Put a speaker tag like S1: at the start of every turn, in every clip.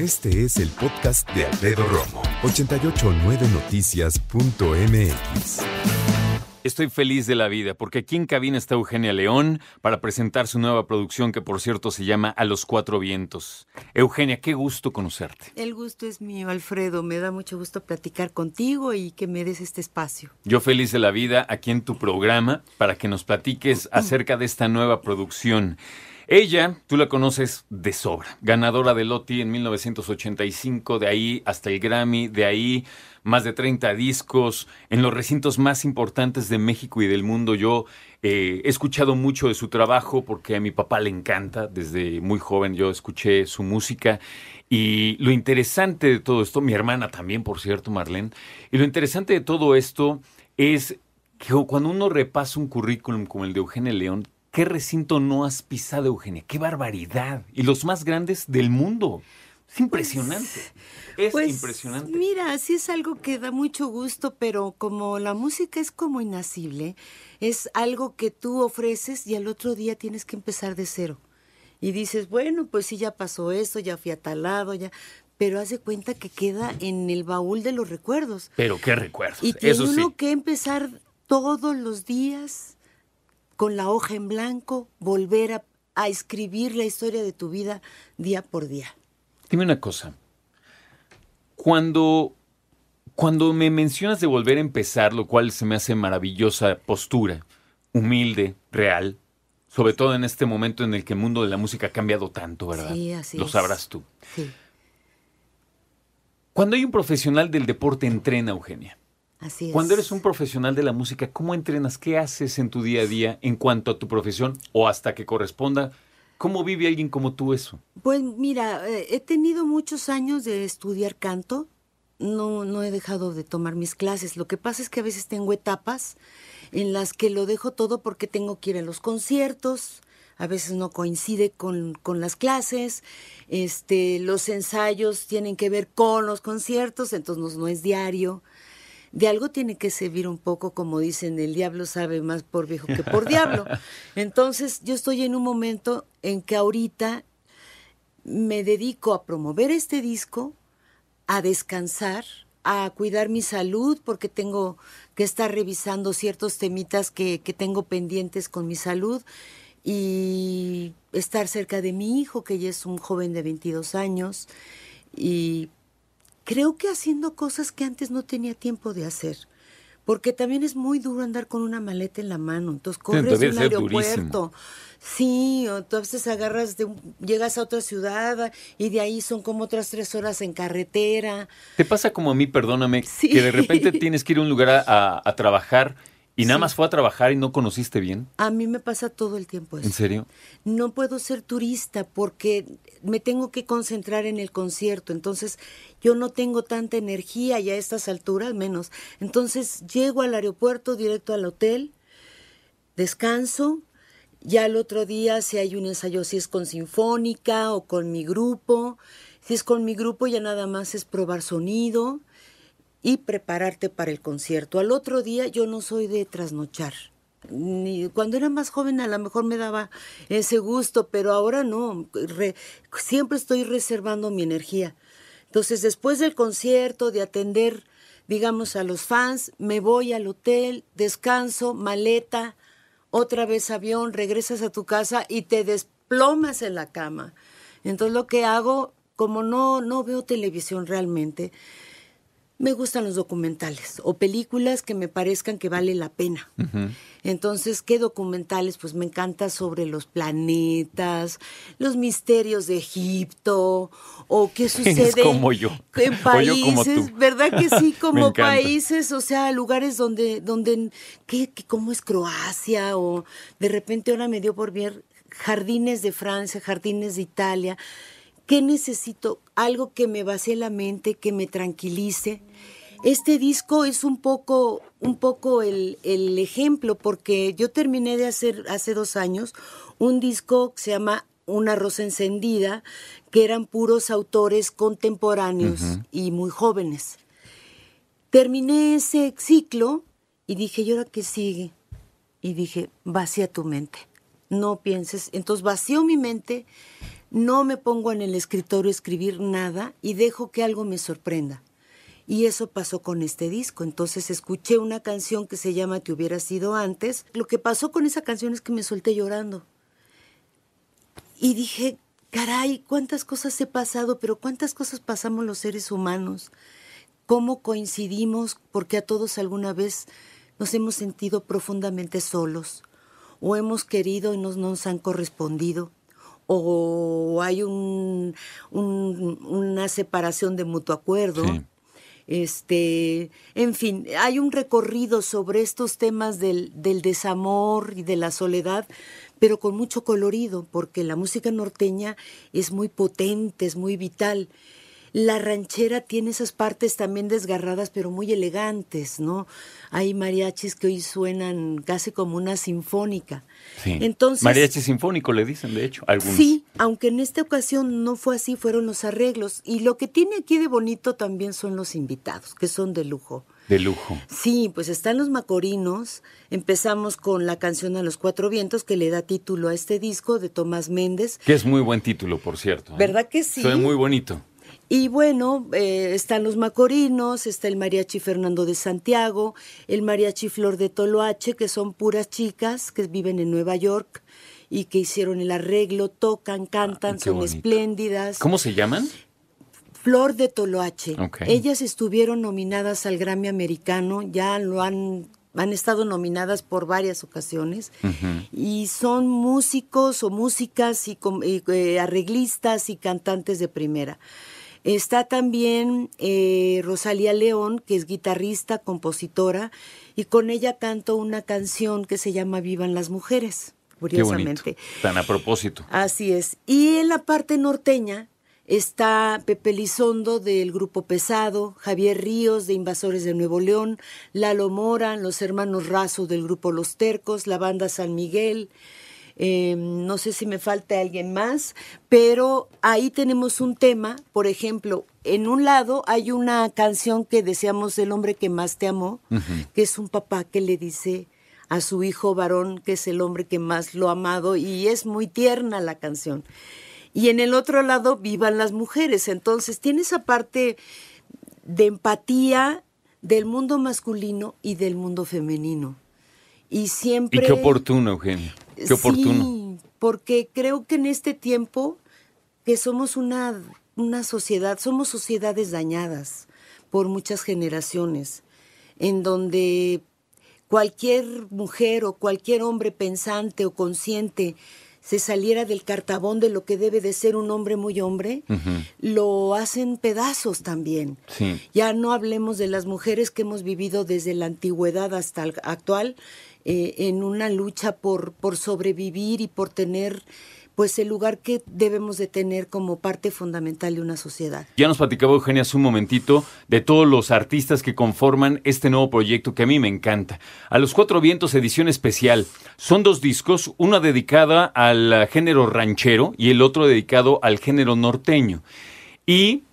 S1: Este es el podcast de Alfredo Romo, 889noticias.mx.
S2: Estoy feliz de la vida porque aquí en cabina está Eugenia León para presentar su nueva producción que por cierto se llama A los Cuatro Vientos. Eugenia, qué gusto conocerte.
S3: El gusto es mío, Alfredo. Me da mucho gusto platicar contigo y que me des este espacio.
S2: Yo feliz de la vida aquí en tu programa para que nos platiques acerca de esta nueva producción. Ella, tú la conoces de sobra, ganadora de Loti en 1985, de ahí hasta el Grammy, de ahí más de 30 discos, en los recintos más importantes de México y del mundo. Yo eh, he escuchado mucho de su trabajo porque a mi papá le encanta, desde muy joven yo escuché su música. Y lo interesante de todo esto, mi hermana también, por cierto, Marlene, y lo interesante de todo esto es que cuando uno repasa un currículum como el de Eugenia León, ¿Qué recinto no has pisado, Eugenia? ¡Qué barbaridad! Y los más grandes del mundo. Es impresionante. es
S3: Pues,
S2: impresionante.
S3: Mira, sí es algo que da mucho gusto, pero como la música es como inacible, es algo que tú ofreces y al otro día tienes que empezar de cero. Y dices, bueno, pues sí, ya pasó eso, ya fui a tal lado, ya. Pero haz de cuenta que queda en el baúl de los recuerdos.
S2: Pero qué recuerdos.
S3: Y tiene
S2: Eso sí.
S3: uno que empezar todos los días con la hoja en blanco, volver a, a escribir la historia de tu vida día por día.
S2: Dime una cosa. Cuando, cuando me mencionas de volver a empezar, lo cual se me hace maravillosa postura, humilde, real, sobre todo en este momento en el que el mundo de la música ha cambiado tanto, ¿verdad?
S3: Sí, así
S2: Lo
S3: es.
S2: sabrás tú.
S3: Sí,
S2: Cuando hay un profesional del deporte, entrena, Eugenia.
S3: Así es.
S2: Cuando eres un profesional de la música, ¿cómo entrenas? ¿Qué haces en tu día a día en cuanto a tu profesión o hasta que corresponda? ¿Cómo vive alguien como tú eso?
S3: Pues mira, eh, he tenido muchos años de estudiar canto. No, no he dejado de tomar mis clases. Lo que pasa es que a veces tengo etapas en las que lo dejo todo porque tengo que ir a los conciertos. A veces no coincide con, con las clases. Este, los ensayos tienen que ver con los conciertos, entonces no, no es diario. De algo tiene que servir un poco, como dicen, el diablo sabe más por viejo que por diablo. Entonces yo estoy en un momento en que ahorita me dedico a promover este disco, a descansar, a cuidar mi salud, porque tengo que estar revisando ciertos temitas que, que tengo pendientes con mi salud y estar cerca de mi hijo, que ya es un joven de 22 años, y creo que haciendo cosas que antes no tenía tiempo de hacer. Porque también es muy duro andar con una maleta en la mano. Entonces corres de un aeropuerto. Sí, o tú a veces agarras de un- llegas a otra ciudad y de ahí son como otras tres horas en carretera.
S2: ¿Te pasa como a mí, perdóname,
S3: Sí.
S2: que de repente tienes que ir a un lugar a, a- a trabajar y nada
S3: Sí.
S2: más fue a trabajar y no conociste bien?
S3: A mí me pasa todo el tiempo eso.
S2: ¿En serio?
S3: no puedo ser turista porque me tengo que concentrar en el concierto, entonces yo no tengo tanta energía y a estas alturas menos. Entonces llego al aeropuerto directo al hotel, descanso, ya el otro día si hay un ensayo, si es con sinfónica o con mi grupo, si es con mi grupo ya nada más es probar sonido y prepararte para el concierto. Al otro día yo no soy de trasnochar. Ni, cuando era más joven a lo mejor me daba ese gusto, pero ahora no. Re- siempre estoy reservando mi energía. Entonces, después del concierto, de atender, digamos, a los fans, me voy al hotel, descanso, maleta, otra vez avión, regresas a tu casa y te desplomas en la cama. Entonces, lo que hago, como no, no veo televisión realmente, me gustan los documentales o películas que me parezcan que vale la pena. Entonces, ¿qué documentales? Pues me encanta sobre los planetas, los misterios de Egipto, o qué sucede
S2: como yo.
S3: en
S2: O yo como
S3: países,
S2: tú.
S3: ¿verdad que sí? Como países, o sea, lugares donde, donde, ¿qué, qué- cómo es Croacia? O de repente ahora me dio por ver jardines de Francia, jardines de Italia. ¿Qué necesito? Algo que me vacíe la mente, que me tranquilice. Este disco es un poco, un poco el, el ejemplo, porque yo terminé de hacer hace dos años un disco que se llama Una rosa encendida, que eran puros autores contemporáneos y muy jóvenes. Terminé ese ciclo y dije, ¿y ahora qué sigue? Y dije, vacía tu mente, no pienses. Entonces vació mi mente, no me pongo en el escritorio a escribir nada y dejo que algo me sorprenda. Y eso pasó con este disco. Entonces escuché una canción que se llama Te hubiera sido antes. Lo que pasó con esa canción es que me solté llorando. Y dije, caray, cuántas cosas he pasado, pero cuántas cosas pasamos los seres humanos. Cómo coincidimos, porque a todos alguna vez nos hemos sentido profundamente solos, o hemos querido y no nos han correspondido, o hay un, una separación de mutuo acuerdo. Este, en fin, hay un recorrido sobre estos temas del, del desamor y de la soledad, pero con mucho colorido, porque la música norteña es muy potente, es muy vital. La ranchera tiene esas partes también desgarradas, pero muy elegantes, ¿no? Hay mariachis que hoy suenan casi como una sinfónica.
S2: Sí. Entonces, mariachi sinfónico le dicen, de hecho, algunos.
S3: Sí, aunque en esta ocasión no fue así, fueron los arreglos. Y lo que tiene aquí de bonito también son los invitados, que son de lujo.
S2: De lujo.
S3: Sí, pues están los macorinos. Empezamos con la canción A los Cuatro Vientos, que le da título a este disco de Tomás Méndez.
S2: Que es muy buen título, por cierto.
S3: ¿eh? ¿Verdad que sí?
S2: Fue muy bonito.
S3: Y bueno, eh, están los macorinos, está el mariachi Fernando de Santiago, el mariachi Flor de Toloache, que son puras chicas que viven en Nueva York y que hicieron el arreglo, tocan, cantan,
S2: Ah,
S3: son espléndidas.
S2: ¿Cómo se llaman?
S3: Flor de Toloache. Ellas estuvieron nominadas al Grammy americano, ya lo han han estado nominadas por varias ocasiones y son músicos o músicas y, eh, arreglistas y cantantes de primera. Está también eh, Rosalía León, que es guitarrista, compositora, y con ella canto una canción que se llama Vivan las Mujeres,
S2: Qué bonito.
S3: curiosamente.
S2: Tan a propósito.
S3: Así es. Y en la parte norteña está Pepe Lizondo del Grupo Pesado, Javier Ríos de Invasores de Nuevo León, Lalo Mora, los hermanos Razo del Grupo Los Tercos, la banda San Miguel. Eh, no sé si me falta alguien más, pero ahí tenemos un tema, por ejemplo, en un lado hay una canción que decíamos El hombre que más te amó, que es un papá que le dice a su hijo varón, que es el hombre que más lo ha amado, y es muy tierna la canción. Y en el otro lado, vivan las mujeres. Entonces, tiene esa parte de empatía del mundo masculino y del mundo femenino. Y siempre...
S2: Y qué oportuno, Eugenio. Qué oportuno.
S3: Sí, porque creo que en este tiempo que somos una, una sociedad, somos sociedades dañadas por muchas generaciones, en donde cualquier mujer o cualquier hombre pensante o consciente se saliera del cartabón de lo que debe de ser un hombre muy hombre, lo hacen pedazos también.
S2: Sí.
S3: Ya no hablemos de las mujeres que hemos vivido desde la antigüedad hasta el actual eh, en una lucha por, por sobrevivir y por tener pues el lugar que debemos de tener como parte fundamental de una sociedad.
S2: Ya nos platicaba Eugenia hace un momentito de todos los artistas que conforman este nuevo proyecto que a mí me encanta. A los Cuatro Vientos edición especial. Son dos discos, una dedicada al género ranchero y el otro dedicado al género norteño. Y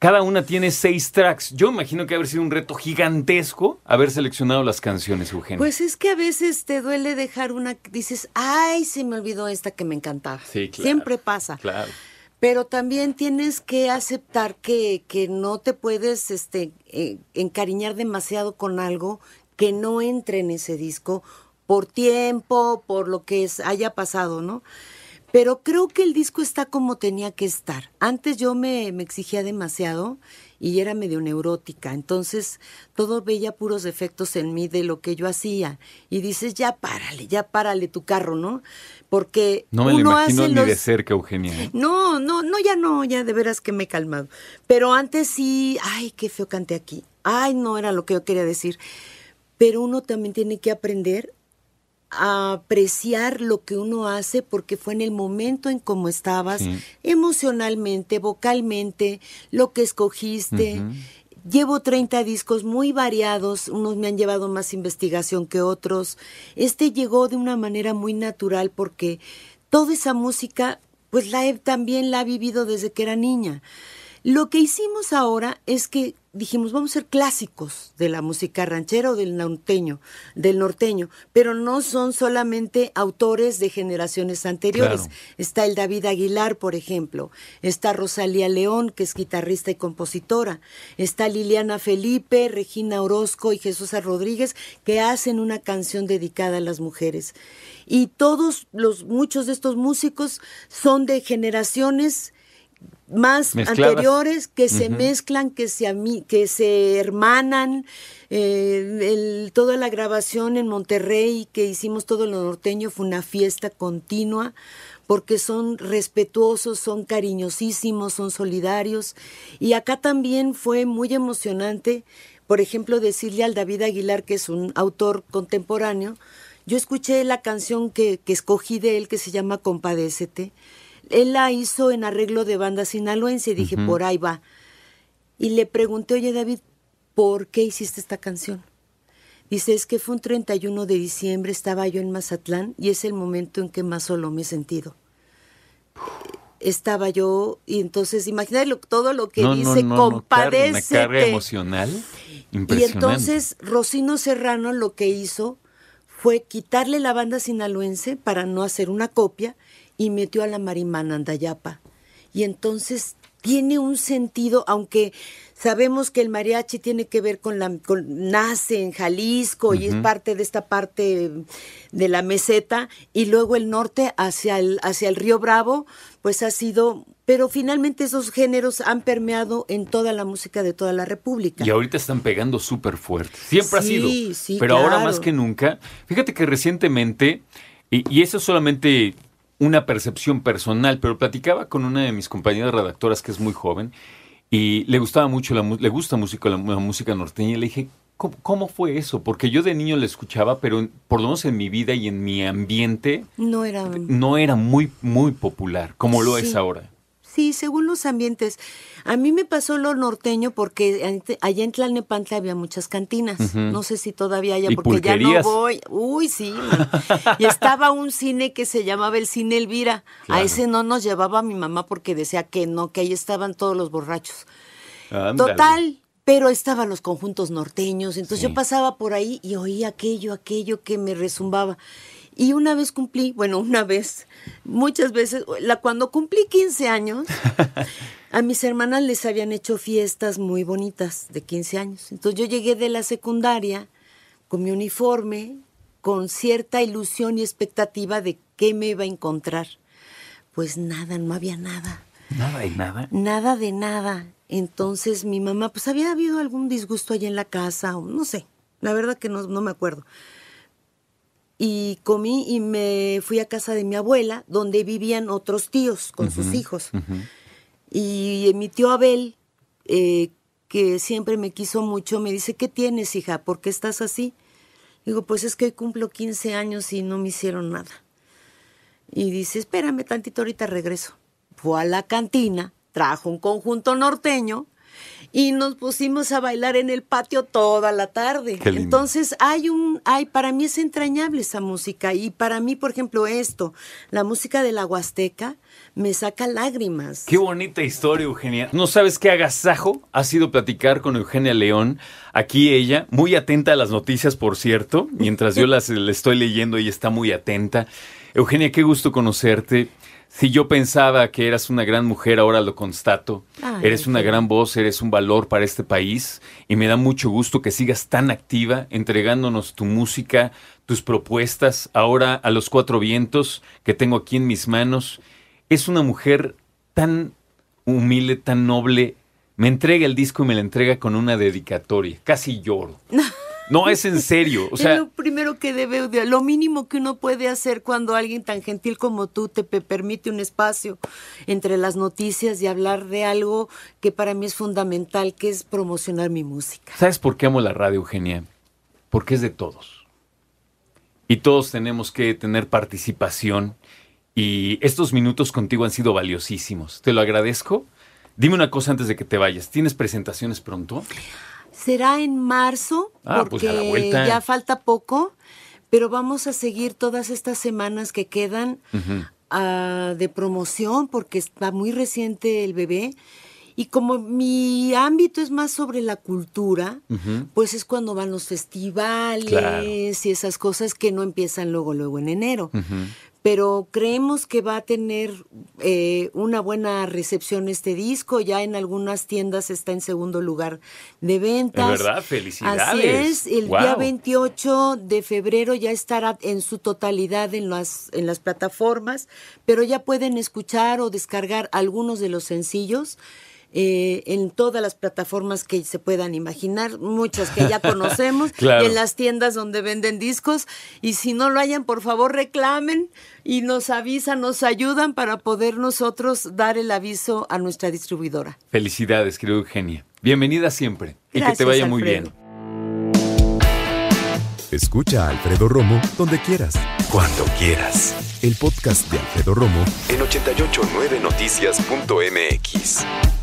S2: cada una tiene seis tracks. Yo imagino que haber sido un reto gigantesco haber seleccionado las canciones, Eugenia.
S3: Pues es que a veces te duele dejar una, dices, ay, se me olvidó esta que me encantaba.
S2: Sí, claro.
S3: Siempre pasa.
S2: Claro.
S3: Pero también tienes que aceptar que, que no te puedes este, eh, encariñar demasiado con algo que no entre en ese disco por tiempo, por lo que es, haya pasado, ¿no? Pero creo que el disco está como tenía que estar. Antes yo me, me exigía demasiado y era medio neurótica, entonces todo veía puros defectos en mí de lo que yo hacía. Y dices, ya párale, ya párale tu carro, ¿no? Porque
S2: No me lo
S3: uno
S2: imagino
S3: hace
S2: ni de
S3: los-
S2: cerca, Eugenia. ¿eh?
S3: no, no, no, ya no, ya de veras que me he calmado. Pero antes sí, ay, qué feo canté aquí. Ay, no era lo que yo quería decir. Pero uno también tiene que aprender apreciar lo que uno hace porque fue en el momento en cómo estabas,
S2: Sí.
S3: emocionalmente, vocalmente, lo que escogiste. Llevo 30 discos muy variados, unos me han llevado más investigación que otros. Este llegó de una manera muy natural porque toda esa música, pues la he, también la he vivido desde que era niña. Lo que hicimos ahora es que dijimos, vamos a ser clásicos de la música ranchera o del norteño, del norteño, pero no son solamente autores de generaciones anteriores.
S2: Claro.
S3: Está el David Aguilar, por ejemplo, está Rosalía León, que es guitarrista y compositora, está Liliana Felipe, Regina Orozco y Jesús Rodríguez, que hacen una canción dedicada a las mujeres. Y todos los, muchos de estos músicos son de generaciones más
S2: Mezcladas.
S3: anteriores que se mezclan, que se, que se hermanan. eh, el- toda la grabación en Monterrey que hicimos todo lo norteño fue una fiesta continua porque son respetuosos, son cariñosísimos, son solidarios. Y acá también fue muy emocionante, por ejemplo, decirle al David Aguilar, que es un autor contemporáneo, yo escuché la canción que, que escogí de él que se llama Compadécete. Él la hizo en arreglo de banda sinaloense y dije, por ahí va. Y le pregunté, oye David, ¿por qué hiciste esta canción? Dice, es que fue un 31 de diciembre, estaba yo en Mazatlán y es el momento en que más solo me he sentido. Estaba yo y entonces imagínate lo- todo lo que
S2: No,
S3: dice,
S2: no, no, car- Una carga
S3: compadécete.
S2: emocional
S3: Y
S2: impresionante.
S3: entonces Rocino Serrano lo que hizo fue quitarle la banda sinaloense para no hacer una copia y metió a la Marimana Andayapa. Y entonces tiene un sentido, aunque sabemos que el mariachi tiene que ver con la con- nace en Jalisco y es parte de esta parte de la meseta y luego el norte hacia el hacia el río Bravo, pues ha sido, pero finalmente esos géneros han permeado en toda la música de toda la República.
S2: Y ahorita están pegando súper fuerte. Siempre ha
S3: Sí,
S2: sido.
S3: sí,
S2: pero ahora
S3: claro.
S2: más que nunca. Fíjate que recientemente, y, y eso es solamente una percepción personal, pero platicaba con una de mis compañeras redactoras que es muy joven y le gustaba mucho la le gusta música, la, la música norteña y le dije, ¿cómo, cómo fue eso? Porque yo de niño la escuchaba, pero por lo menos en mi vida y en mi ambiente
S3: No era
S2: no era muy, muy popular como lo es ahora.
S3: Sí, según los ambientes. A mí me pasó lo norteño porque allá en Tlalnepantla había muchas cantinas. No sé si todavía haya
S2: ¿Y
S3: porque ya no voy. Uy, sí. man. y estaba un cine que se llamaba el Cine Elvira.
S2: Claro.
S3: A ese no nos llevaba mi mamá porque decía que no, que ahí estaban todos los borrachos. Total, pero estaban los conjuntos norteños, entonces
S2: Sí.
S3: yo pasaba por ahí y oía aquello, aquello que me resumbaba. Y una vez cumplí, bueno, una vez, muchas veces, la, cuando cumplí 15 años, a mis hermanas les habían hecho fiestas muy bonitas de 15 años. Entonces yo llegué de la secundaria con mi uniforme, con cierta ilusión y expectativa de qué me iba a encontrar. Pues nada, no había nada.
S2: Nada y nada.
S3: Nada de nada. Entonces mi mamá, pues había habido algún disgusto allá en la casa, o no sé, la verdad que no, no me acuerdo. Y comí y me fui a casa de mi abuela, donde vivían otros tíos con sus hijos. Y mi tío Abel, eh, que siempre me quiso mucho, me dice, ¿qué tienes, hija? ¿Por qué estás así? Digo, pues es que hoy cumplo 15 años y no me hicieron nada. Y dice, espérame tantito, ahorita regreso. Fue a la cantina, trajo un conjunto norteño y nos pusimos a bailar en el patio toda la tarde. Entonces, hay un, hay, para mí es entrañable esa música. Y para mí, por ejemplo, esto, la música de la Huasteca, me saca lágrimas.
S2: Qué bonita historia, Eugenia. No sabes qué agasajo ha sido platicar con Eugenia León. Aquí ella, muy atenta a las noticias, por cierto. Mientras yo las le estoy leyendo, ella está muy atenta. Eugenia, qué gusto conocerte. Si yo pensaba que eras una gran mujer, ahora lo constato.
S3: Ay,
S2: eres una gran voz, eres un valor para este país y me da mucho gusto que sigas tan activa, entregándonos tu música, tus propuestas, ahora a los cuatro vientos que tengo aquí en mis manos. Es una mujer tan humilde, tan noble. Me entrega el disco y me lo entrega con una dedicatoria. Casi lloro. No, es en serio. O
S3: es lo primero que debe, de- lo mínimo que uno puede hacer cuando alguien tan gentil como tú te pe- permite un espacio entre las noticias y hablar de algo que para mí es fundamental, que es promocionar mi música.
S2: ¿Sabes por qué amo la radio, Eugenia? Porque es de todos. Y todos tenemos que tener participación. Y estos minutos contigo han sido valiosísimos. Te lo agradezco. Dime una cosa antes de que te vayas. ¿Tienes presentaciones pronto?
S3: Será en marzo,
S2: Ah, pues
S3: porque
S2: a la vuelta.
S3: ya falta poco, pero vamos a seguir todas estas semanas que quedan ah, de promoción, porque está muy reciente el bebé. Y como mi ámbito es más sobre la cultura, pues es cuando van los festivales y esas cosas que no empiezan luego, luego en enero pero creemos que va a tener eh, una buena recepción este disco. Ya en algunas tiendas está en segundo lugar de ventas.
S2: Es verdad, felicidades.
S3: Así es, el día 28 de febrero ya estará en su totalidad en las, en las plataformas, pero ya pueden escuchar o descargar algunos de los sencillos. Eh, en todas las plataformas que se puedan imaginar, muchas que ya conocemos, y en las tiendas donde venden discos. Y si no lo hayan, por favor reclamen y nos avisan, nos ayudan para poder nosotros dar el aviso a nuestra distribuidora.
S2: Felicidades, querido Eugenia. Bienvenida siempre y que te vaya muy bien.
S1: Escucha a Alfredo Romo donde quieras. Cuando quieras. El podcast de Alfredo Romo en 889noticias.mx.